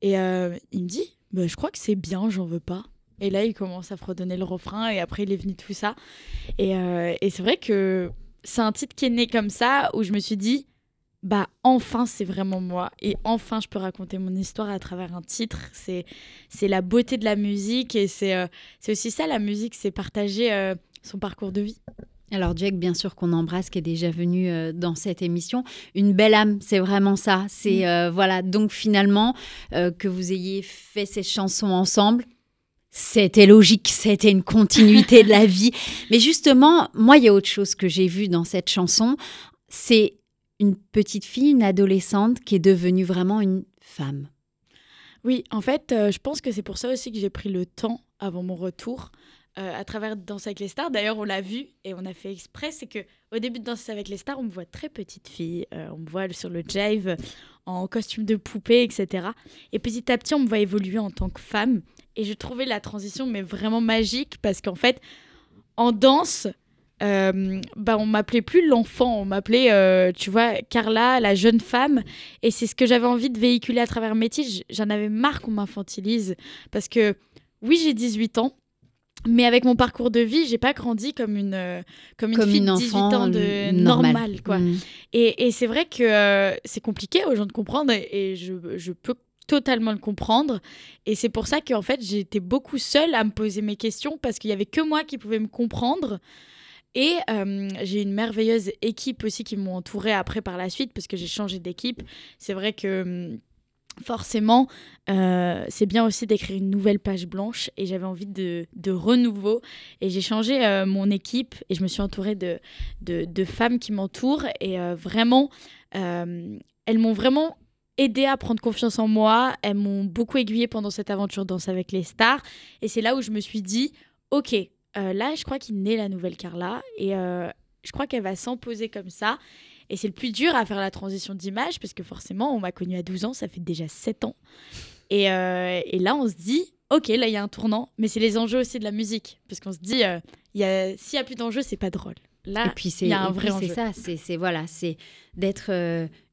Et il me dit, bah, je crois que c'est bien, j'en veux pas. Et là, il commence à fredonner le refrain et après, il est venu tout ça. Et, euh, et c'est vrai que c'est un titre qui est né comme ça où je me suis dit, bah enfin c'est vraiment moi et enfin je peux raconter mon histoire à travers un titre c'est c'est la beauté de la musique et c'est euh, c'est aussi ça la musique c'est partager euh, son parcours de vie alors Jack, bien sûr qu'on embrasse, qui est déjà venu euh, dans cette émission. Une belle âme, c'est vraiment ça. C'est Mm. voilà. Donc finalement, euh, que vous ayez fait ces chansons ensemble, c'était logique. C'était une continuité de la [LAUGHS] vie. Mais justement, moi, il y a autre chose que j'ai vu dans cette chanson. C'est une petite fille, une adolescente qui est devenue vraiment une femme. Oui, en fait, euh, je pense que c'est pour ça aussi que j'ai pris le temps avant mon retour euh, à travers Danse avec les stars. D'ailleurs, on l'a vu et on a fait exprès. C'est que au début de Danse avec les stars, on me voit très petite fille. euh, on me voit sur le jive en costume de poupée, etc. Et petit à petit, on me voit évoluer en tant que femme. Et je trouvais la transition mais vraiment magique parce qu'en fait, en danse, euh, bah, on m'appelait plus l'enfant, on m'appelait, euh, tu vois, Carla, la jeune femme. Et c'est ce que j'avais envie de véhiculer à travers mes titres. J'en avais marre qu'on m'infantilise. Parce que, oui, j'ai 18 ans. Mais avec mon parcours de vie, j'ai pas grandi comme une, euh, comme une Comme fille une de 18 enfant ans de normale, normale. quoi. Mm. Et, et c'est vrai que euh, c'est compliqué aux gens de comprendre et, et je, je peux totalement le comprendre. Et c'est pour ça qu'en fait, j'étais beaucoup seule à me poser mes questions parce qu'il y avait que moi qui pouvais me comprendre. Et euh, j'ai une merveilleuse équipe aussi qui m'ont entourée après par la suite parce que j'ai changé d'équipe. C'est vrai que hum, forcément, euh, c'est bien aussi d'écrire une nouvelle page blanche et j'avais envie de, de renouveau. Et j'ai changé euh, mon équipe et je me suis entourée de, de, femmes qui m'entourent et vraiment, elles m'ont vraiment aidé à prendre confiance en moi. Elles m'ont beaucoup aiguillée pendant cette aventure Danse avec les stars. Et c'est là où je me suis dit, ok, euh, là, je crois qu'il naît la nouvelle Carla et euh, je crois qu'elle va s'imposer comme ça. Et c'est le plus dur à faire la transition d'image parce que forcément, on m'a connue à 12 ans, ça fait déjà 7 ans. Et, euh, et là, on se dit, ok, là, il y a un tournant, mais c'est les enjeux aussi de la musique. Parce qu'on se dit, il y a- s'il n'y a plus d'enjeux, c'est pas drôle. Là, Et puis c'est il y a un vrai puis c'est enjeu. ça, c'est voilà, c'est d'être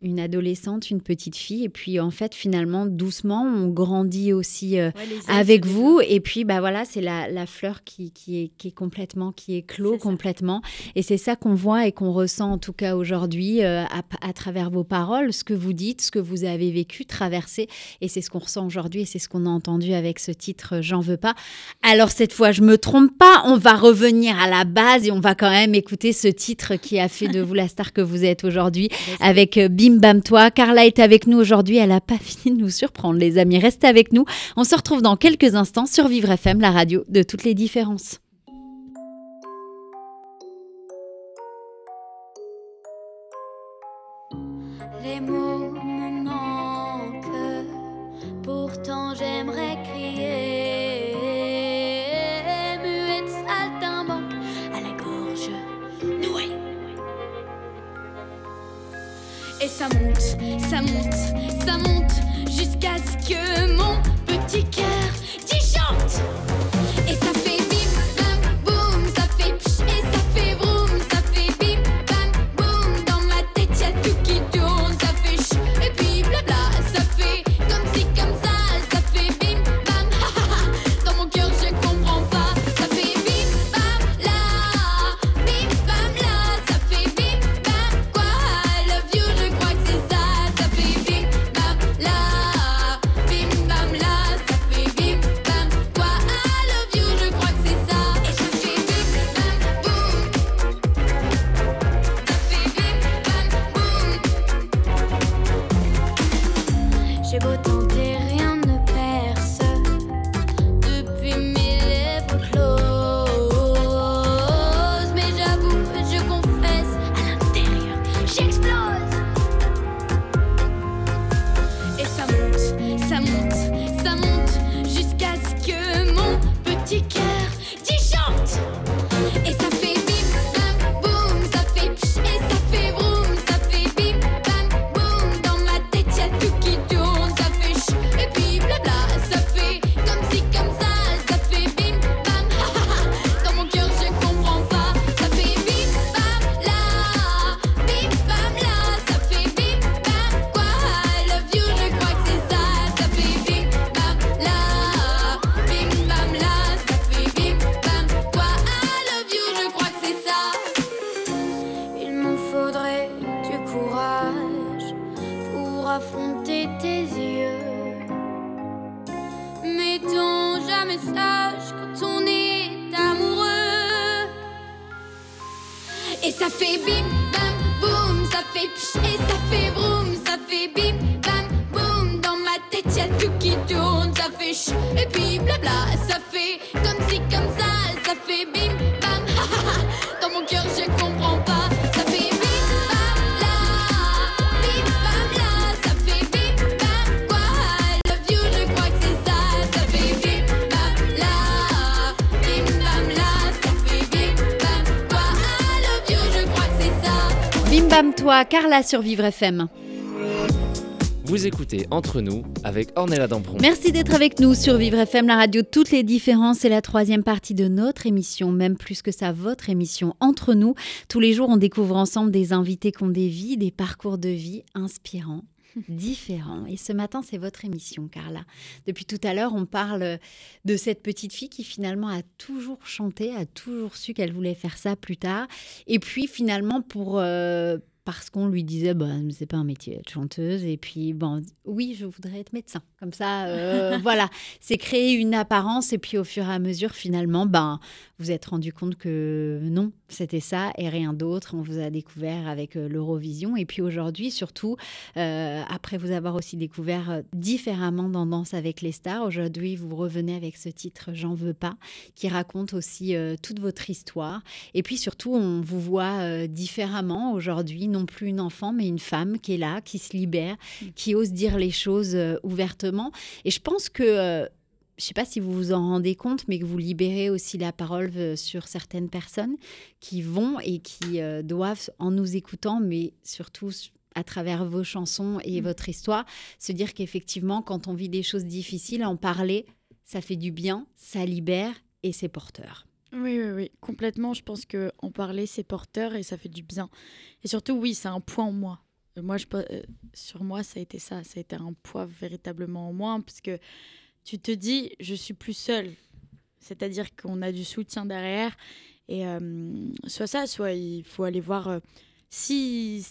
une adolescente, une petite fille, et puis en fait finalement doucement on grandit aussi euh, Ouais, avec vous, et puis bah voilà c'est la, la fleur qui, qui est qui est complètement qui ça. complètement, et c'est ça qu'on voit et qu'on ressent en tout cas aujourd'hui euh, à, à travers vos paroles, ce que vous dites, ce que vous avez vécu, traversé, et c'est ce qu'on ressent aujourd'hui et c'est ce qu'on a entendu avec ce titre euh, J'en veux pas. Alors cette fois je me trompe pas, on va revenir à la base et on va quand même écouter ce titre qui a fait de vous la star que vous êtes aujourd'hui avec euh, Bam Toi. Carla est avec nous aujourd'hui, elle n'a pas [LAUGHS] fini de nous surprendre les amis, restez avec nous. On se retrouve dans quelques instants sur Vivre FM, la radio de toutes les différences. Ça monte, ça monte jusqu'à ce que mon petit cœur disjoncte. Et toi, Carla sur Vivre FM. Vous écoutez Entre nous avec Ornella Dampron. Merci d'être avec nous sur Vivre FM, la radio toutes les différences. C'est la troisième partie de notre émission, même plus que ça, votre émission Entre nous. Tous les jours, on découvre ensemble des invités qui ont des vies, des parcours de vie inspirants [LAUGHS] différents. Et ce matin, c'est votre émission, Carla. Depuis tout à l'heure, on parle de cette petite fille qui finalement a toujours chanté, a toujours su qu'elle voulait faire ça plus tard. Et puis finalement, pour... euh, parce qu'on lui disait, bah, c'est pas un métier d'être chanteuse. Et puis, bon, oui, je voudrais être médecin. Comme ça, euh, [LAUGHS] voilà. C'est créer une apparence. Et puis, au fur et à mesure, finalement, ben, vous êtes rendu compte que non, c'était ça et rien d'autre. On vous a découvert avec euh, l'Eurovision. Et puis aujourd'hui, surtout, euh, après vous avoir aussi découvert euh, différemment dans Danse avec les stars, aujourd'hui, vous revenez avec ce titre J'en veux pas, qui raconte aussi euh, toute votre histoire. Et puis surtout, on vous voit euh, différemment aujourd'hui, non plus une enfant, mais une femme qui est là, qui se libère, qui ose dire les choses ouvertement. Et je pense que je ne sais pas si vous vous en rendez compte, mais que vous libérez aussi la parole euh, sur certaines personnes qui vont et qui euh, doivent, en nous écoutant, mais surtout à travers vos chansons et votre histoire, se dire qu'effectivement, quand on vit des choses difficiles, en parler, ça fait du bien, ça libère et c'est porteur. Oui, oui, oui, complètement. Je pense que en parler, c'est porteur et ça fait du bien. Et surtout, oui, c'est un poids en moi. Euh, Moi, je, euh, sur moi, ça a été ça. Ça a été un poids véritablement en moi parce que tu te dis, je suis plus seule. C'est-à-dire qu'on a du soutien derrière. Et euh, soit ça, soit il faut aller voir euh, si.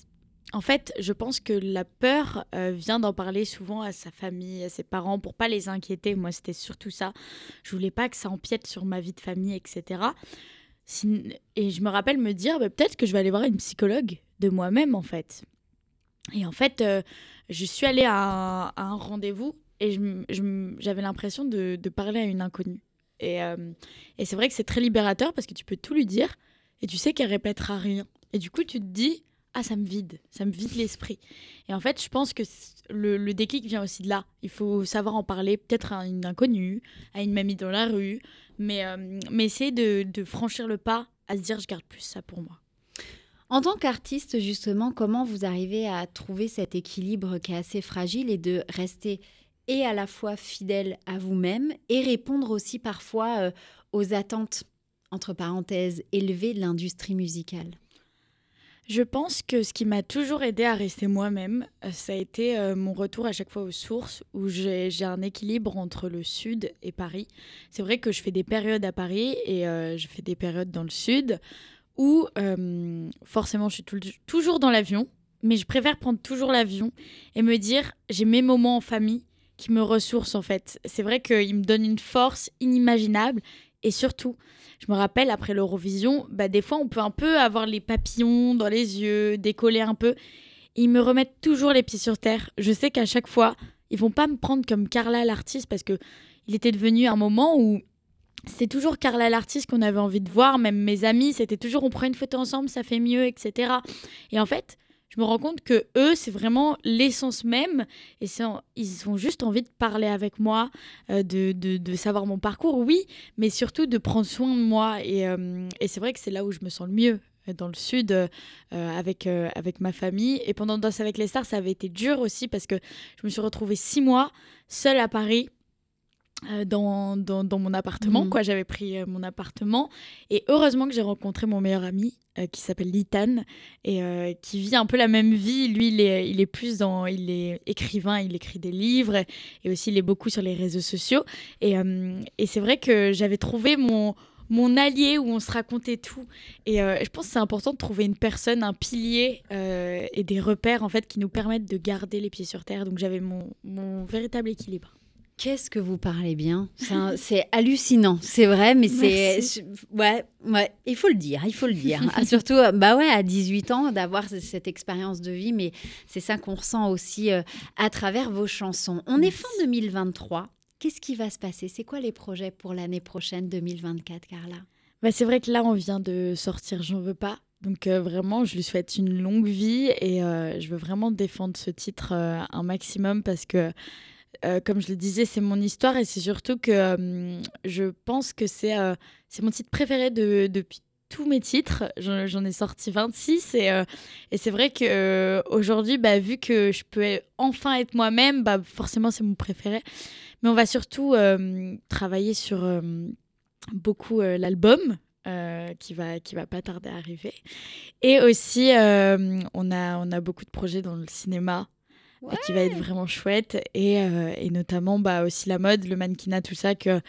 En fait, je pense que la peur euh, vient d'en parler souvent à sa famille, à ses parents, pour pas les inquiéter. Moi, c'était surtout ça. Je voulais pas que ça empiète sur ma vie de famille, etc. Et je me rappelle me dire, bah, peut-être que je vais aller voir une psychologue de moi-même, en fait. Et en fait, je suis allée à un rendez-vous et j'avais l'impression de, parler à une inconnue. Et, euh, et c'est vrai que c'est très libérateur parce que tu peux tout lui dire et tu sais qu'elle répétera rien. Et du coup, tu te dis, ah, ça me vide, ça me vide l'esprit. Et en fait, je pense que le, déclic vient aussi de là. Il faut savoir en parler peut-être à une inconnue, à une mamie dans la rue, mais, euh, mais essayer de franchir le pas à se dire, je garde plus ça pour moi. En tant qu'artiste, justement, comment vous arrivez à trouver cet équilibre qui est assez fragile et de rester et à la fois fidèle à vous-même et répondre aussi parfois euh, aux attentes, entre parenthèses, élevées de l'industrie musicale Je pense que ce qui m'a toujours aidé à rester moi-même, euh, ça a été euh, mon retour à chaque fois aux sources, où j'ai un équilibre entre le sud et Paris. C'est vrai que je fais des périodes à Paris et je fais des périodes dans le sud, où forcément je suis toujours dans l'avion, mais je préfère prendre toujours l'avion et me dire j'ai mes moments en famille qui me ressourcent en fait. C'est vrai qu'ils me donnent une force inimaginable et surtout, je me rappelle après l'Eurovision, bah, des fois on peut un peu avoir les papillons dans les yeux, décoller un peu. Ils me remettent toujours les pieds sur terre. Je sais qu'à chaque fois, ils vont pas me prendre comme Carla l'artiste parce que il était devenu un moment où c'était toujours Carla l'artiste qu'on avait envie de voir. Même mes amis, c'était toujours on prend une photo ensemble, ça fait mieux, etc. Et en fait, je me rends compte que eux, c'est vraiment l'essence même. Et ils ont juste envie de parler avec moi, euh, de, savoir mon parcours, oui, mais surtout de prendre soin de moi. Et, euh, c'est vrai que c'est là où je me sens le mieux, euh, dans le sud, avec, avec ma famille. Et pendant Danse avec les stars, ça avait été dur aussi parce que je me suis retrouvée six mois seule à Paris. Euh, dans, dans, dans mon appartement, Mhm. quoi. J'avais pris euh, mon appartement. Et heureusement que j'ai rencontré mon meilleur ami euh, qui s'appelle Litan et euh, qui vit un peu la même vie. Lui, il est, il est plus dans. Il est écrivain, il écrit des livres et aussi il est beaucoup sur les réseaux sociaux. Et, euh, et c'est vrai que j'avais trouvé mon, mon allié où on se racontait tout. Et euh, je pense que c'est important de trouver une personne, un pilier et des repères en fait qui nous permettent de garder les pieds sur terre. Donc j'avais mon, mon véritable équilibre. Qu'est-ce que vous parlez bien? C'est hallucinant, c'est vrai, mais c'est ouais, ouais, il faut le dire, il faut le dire. [LAUGHS] Ah, surtout, euh, bah ouais, à 18 ans, d'avoir cette expérience de vie, mais c'est ça qu'on ressent aussi euh, à travers vos chansons. On est fin 2023. Qu'est-ce qui va se passer? C'est quoi les projets pour l'année prochaine 2024, Carla? Bah, c'est vrai que là, on vient de sortir J'en veux pas. Donc euh, vraiment, je lui souhaite une longue vie et je veux vraiment défendre ce titre un maximum parce que euh, comme je le disais, c'est mon histoire et c'est surtout que euh, je pense que c'est euh, c'est mon titre préféré de, depuis tous mes titres. J'en ai sorti 26 et, et c'est vrai qu'aujourd'hui, bah, vu que je peux enfin être moi-même, bah, forcément c'est mon préféré. Mais on va surtout travailler sur beaucoup l'album. qui va qui va pas tarder à arriver et aussi on a on a beaucoup de projets dans le cinéma qui va être vraiment chouette. Et, euh, et, notamment bah, aussi la mode, le mannequinat, tout ça, que,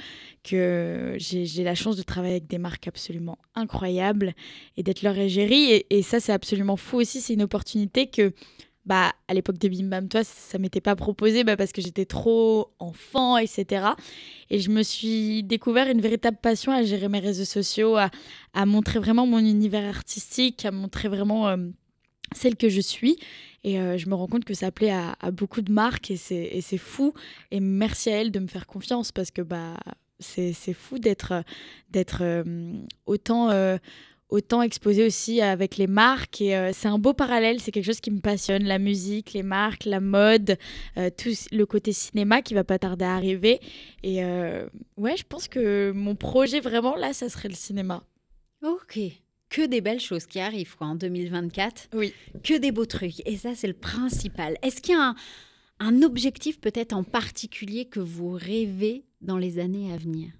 que j'ai la chance de travailler avec des marques absolument incroyables et d'être leur égérie. Et, et ça, c'est absolument fou aussi. C'est une opportunité que, bah, à l'époque de Bim Bam Toi, ça m'était pas proposé bah, parce que j'étais trop enfant, etc. Et je me suis découvert une véritable passion à gérer mes réseaux sociaux, à, à montrer vraiment mon univers artistique, à montrer vraiment euh, celle que je suis. Et euh, je me rends compte que ça plaît à, beaucoup de marques et c'est fou. Et merci à elle de me faire confiance parce que bah, c'est fou d'être euh, autant, euh, autant exposé aussi avec les marques. Et c'est un beau parallèle, c'est quelque chose qui me passionne. La musique, les marques, la mode, tout le côté cinéma qui va pas tarder à arriver. Et ouais, je pense que mon projet vraiment là, ça serait le cinéma. Ok que des belles choses qui arrivent quoi, en 2024. Oui. Que des beaux trucs. Et ça, c'est le principal. Est-ce qu'il y a un, objectif peut-être en particulier que vous rêvez dans les années à venir?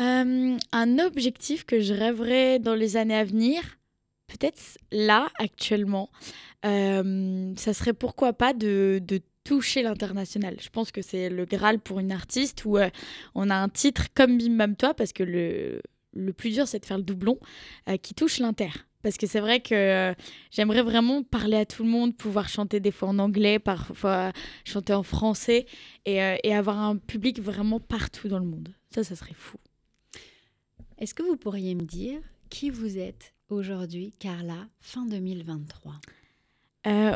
Euh, Un objectif que je rêverais dans les années à venir, peut-être là, actuellement, euh, ça serait pourquoi pas de, toucher l'international. Je pense que c'est le Graal pour une artiste où euh, on a un titre comme Bim Bam Toi, parce que le, le plus dur, c'est de faire le doublon euh, qui touche l'inter. Parce que c'est vrai que euh, j'aimerais vraiment parler à tout le monde, pouvoir chanter des fois en anglais, parfois chanter en français et, euh, et avoir un public vraiment partout dans le monde. Ça, ça serait fou. Est-ce que vous pourriez me dire qui vous êtes aujourd'hui, Carla, fin 2023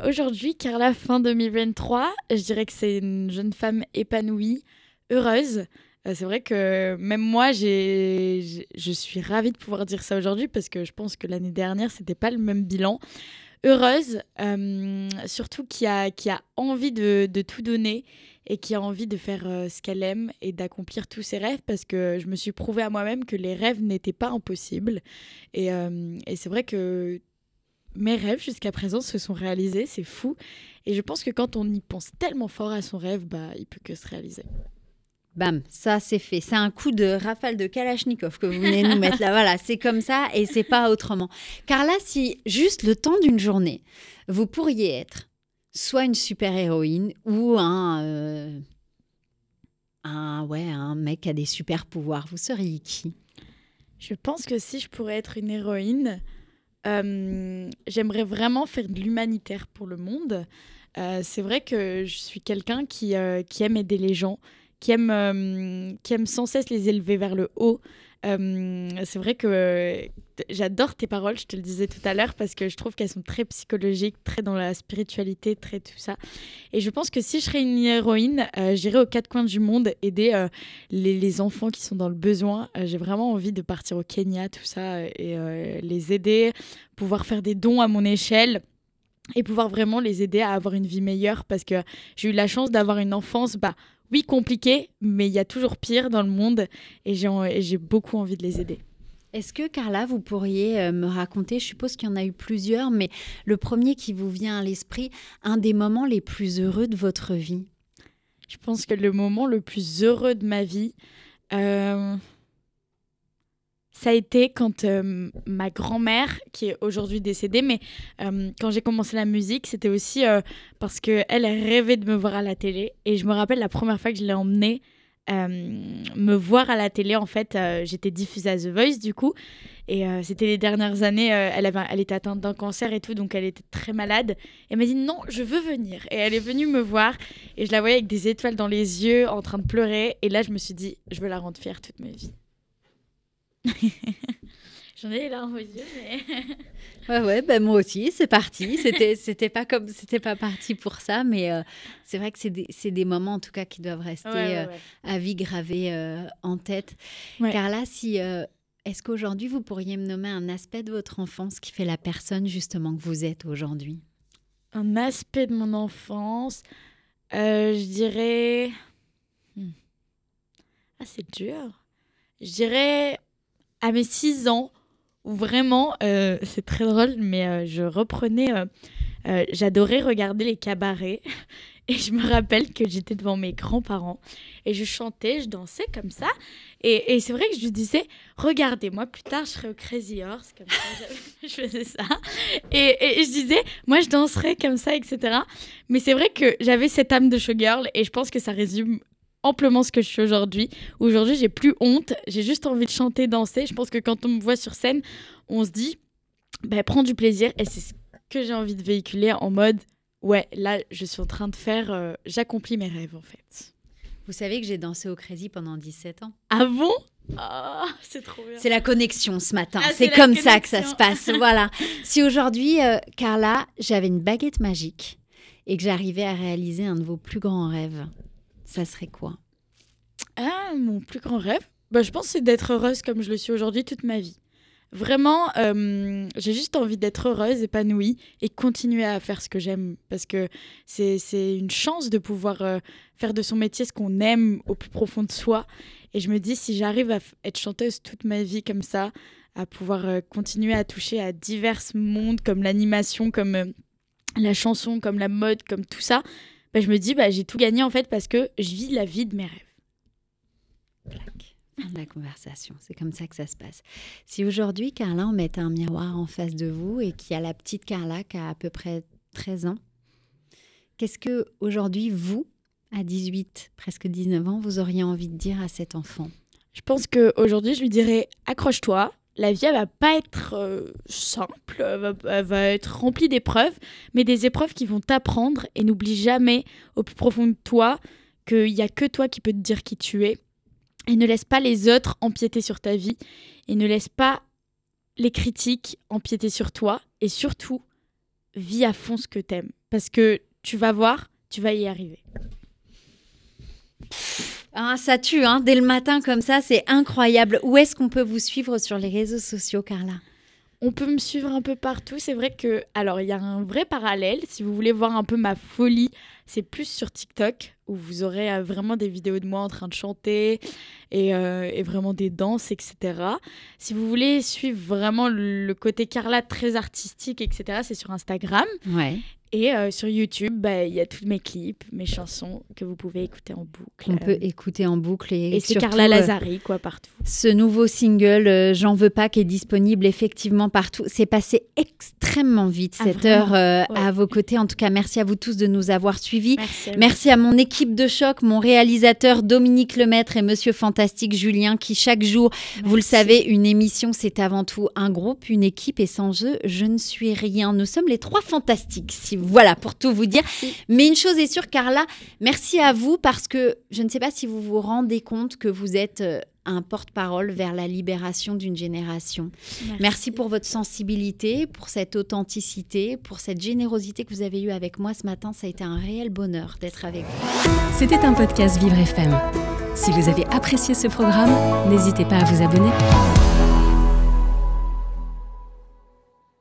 Aujourd'hui, Carla, fin 2023, je dirais que c'est une jeune femme épanouie, heureuse, c'est vrai que même moi, je suis ravie de pouvoir dire ça aujourd'hui parce que je pense que l'année dernière, c'était pas le même bilan. Heureuse, euh, surtout qui a, qui a envie de, tout donner et qui a envie de faire euh, ce qu'elle aime et d'accomplir tous ses rêves parce que je me suis prouvé à moi-même que les rêves n'étaient pas impossibles. Et, et c'est vrai que mes rêves jusqu'à présent se sont réalisés, c'est fou. Et je pense que quand on y pense tellement fort à son rêve, bah, il peut que se réaliser. Bam, ça c'est fait. C'est un coup de rafale de Kalachnikov que vous venez nous mettre là. Voilà, c'est comme ça et c'est pas autrement. Car là, si juste le temps d'une journée, vous pourriez être soit une super-héroïne ou un, euh, un, ouais, un mec qui a des super pouvoirs, vous seriez qui? Je pense que si je pourrais être une héroïne, euh, j'aimerais vraiment faire de l'humanitaire pour le monde. Euh, c'est vrai que je suis quelqu'un qui, qui aime aider les gens qui aime, euh, qui aime sans cesse les élever vers le haut. Euh, c'est vrai que j'adore tes paroles, je te le disais tout à l'heure, parce que je trouve qu'elles sont très psychologiques, très dans la spiritualité, très tout ça. Et je pense que si je serais une héroïne, euh, j'irais aux quatre coins du monde aider les, les, enfants qui sont dans le besoin. J'ai vraiment envie de partir au Kenya, tout ça, et les aider, pouvoir faire des dons à mon échelle et pouvoir vraiment les aider à avoir une vie meilleure parce que j'ai eu la chance d'avoir une enfance bah, oui, compliqué, mais il y a toujours pire dans le monde et j'ai beaucoup envie de les aider. Est-ce que Carla, vous pourriez euh, me raconter, je suppose qu'il y en a eu plusieurs, mais le premier qui vous vient à l'esprit, un des moments les plus heureux de votre vie? Je pense que le moment le plus heureux de ma vie, euh, ça a été quand euh, ma grand-mère, qui est aujourd'hui décédée, mais euh, quand j'ai commencé la musique, c'était aussi euh, parce qu'elle elle rêvait de me voir à la télé. Et je me rappelle la première fois que je l'ai emmenée me voir à la télé. En fait, j'étais diffusée à The Voice du coup. Et c'était les dernières années, elle, avait, elle était atteinte d'un cancer et tout, donc elle était très malade. Elle m'a dit non, je veux venir. Et elle est venue me voir et je la voyais avec des étoiles dans les yeux, en train de pleurer. Et là, je me suis dit, je veux la rendre fière toute ma vie. [LAUGHS] J'en ai les larmes aux yeux, mais. [LAUGHS] ouais, ouais, ben moi aussi, c'est parti. C'était, [LAUGHS] c'était pas comme, c'était pas parti pour ça, mais euh, c'est vrai que c'est des, c'est des moments en tout cas qui doivent rester euh, à vie gravés euh, en tête. Car là, si, est-ce qu'aujourd'hui vous pourriez me nommer un aspect de votre enfance qui fait la personne justement que vous êtes aujourd'hui? Un aspect de mon enfance, je dirais. Hmm. Ah, c'est dur. Je dirais à mes 6 ans, où vraiment, euh, c'est très drôle, mais euh, je reprenais, euh, j'adorais regarder les cabarets. [LAUGHS] Et je me rappelle que j'étais devant mes grands-parents et je chantais, je dansais comme ça. Et, c'est vrai que je disais, regardez, moi plus tard je serai au Crazy Horse, comme ça, je [LAUGHS] faisais ça. Et, et, je disais, moi je danserais comme ça, etc. Mais c'est vrai que j'avais cette âme de showgirl et je pense que ça résume amplement ce que je suis aujourd'hui. Aujourd'hui, j'ai plus honte, j'ai juste envie de chanter, danser. Je pense que quand on me voit sur scène, on se dit, bah, prends du plaisir. Et c'est ce que j'ai envie de véhiculer en mode, ouais, là, je suis en train de faire, euh, j'accomplis mes rêves en fait. Vous savez que j'ai dansé au Crazy pendant 17 ans. Ah bon? Ah, c'est trop bien. C'est la connexion ce matin. Ah, c'est comme ça que ça se passe. [LAUGHS] voilà. Si aujourd'hui, euh, Carla, j'avais une baguette magique et que j'arrivais à réaliser un de vos plus grands rêves, ça serait quoi? Ah, mon plus grand rêve? Bah, Je pense c'est d'être heureuse comme je le suis aujourd'hui toute ma vie. Vraiment, euh, j'ai juste envie d'être heureuse, épanouie et continuer à faire ce que j'aime parce que c'est une chance de pouvoir euh, faire de son métier ce qu'on aime au plus profond de soi. Et je me dis, si j'arrive à être chanteuse toute ma vie comme ça, à pouvoir euh, continuer à toucher à divers mondes comme l'animation, comme la chanson, comme la mode, comme tout ça, bah, je me dis, bah, j'ai tout gagné en fait parce que je vis la vie de mes rêves. Fin de la conversation, c'est comme ça que ça se passe. Si aujourd'hui, Carla, on mettait un miroir en face de vous et qu'il y a la petite Carla qui a à peu près 13 ans, qu'est-ce que aujourd'hui, vous, à 18, presque 19 ans, vous auriez envie de dire à cet enfant? Je pense qu'aujourd'hui, je lui dirais accroche-toi, la vie, elle va pas être euh, simple, elle va, être remplie d'épreuves, mais des épreuves qui vont t'apprendre. Et n'oublie jamais, au plus profond de toi, qu'il n'y a que toi qui peux te dire qui tu es. Et ne laisse pas les autres empiéter sur ta vie. Et ne laisse pas les critiques empiéter sur toi. Et surtout, vis à fond ce que t'aimes. Parce que tu vas voir, tu vas y arriver. Ah, ça tue, hein, dès le matin comme ça, c'est incroyable. Où est-ce qu'on peut vous suivre sur les réseaux sociaux, Carla? On peut me suivre un peu partout. C'est vrai que, alors, il y a un vrai parallèle. Si vous voulez voir un peu ma folie, c'est plus sur TikTok où vous aurez euh, vraiment des vidéos de moi en train de chanter et, euh, et, vraiment des danses, etc. Si vous voulez suivre vraiment le côté Carla très artistique, etc., c'est sur Instagram. Ouais. Et euh, sur YouTube, bah, il y a tous mes clips, mes chansons que vous pouvez écouter en boucle. On peut écouter en boucle. Et, et c'est Carla euh, Lazari, quoi, partout. Ce nouveau single, euh, J'en veux pas, qui est disponible effectivement partout. C'est passé extrêmement vite ah, cette heure à vos côtés. En tout cas, merci à vous tous de nous avoir suivis. Merci à, merci à mon équipe de choc, mon réalisateur Dominique Lemaître et Monsieur Fantastique Julien, qui chaque jour, vous le savez, une émission, c'est avant tout un groupe, une équipe. Et sans eux, je ne suis rien. Nous sommes les trois fantastiques, si vous voilà, pour tout vous dire. Mais une chose est sûre, Carla, merci à vous parce que je ne sais pas si vous vous rendez compte que vous êtes euh, un porte-parole vers la libération d'une génération. Merci. pour votre sensibilité, pour cette authenticité, pour cette générosité que vous avez eue avec moi ce matin. Ça a été un réel bonheur d'être avec vous. C'était un podcast Vivre FM. Si vous avez apprécié ce programme, n'hésitez pas à vous abonner.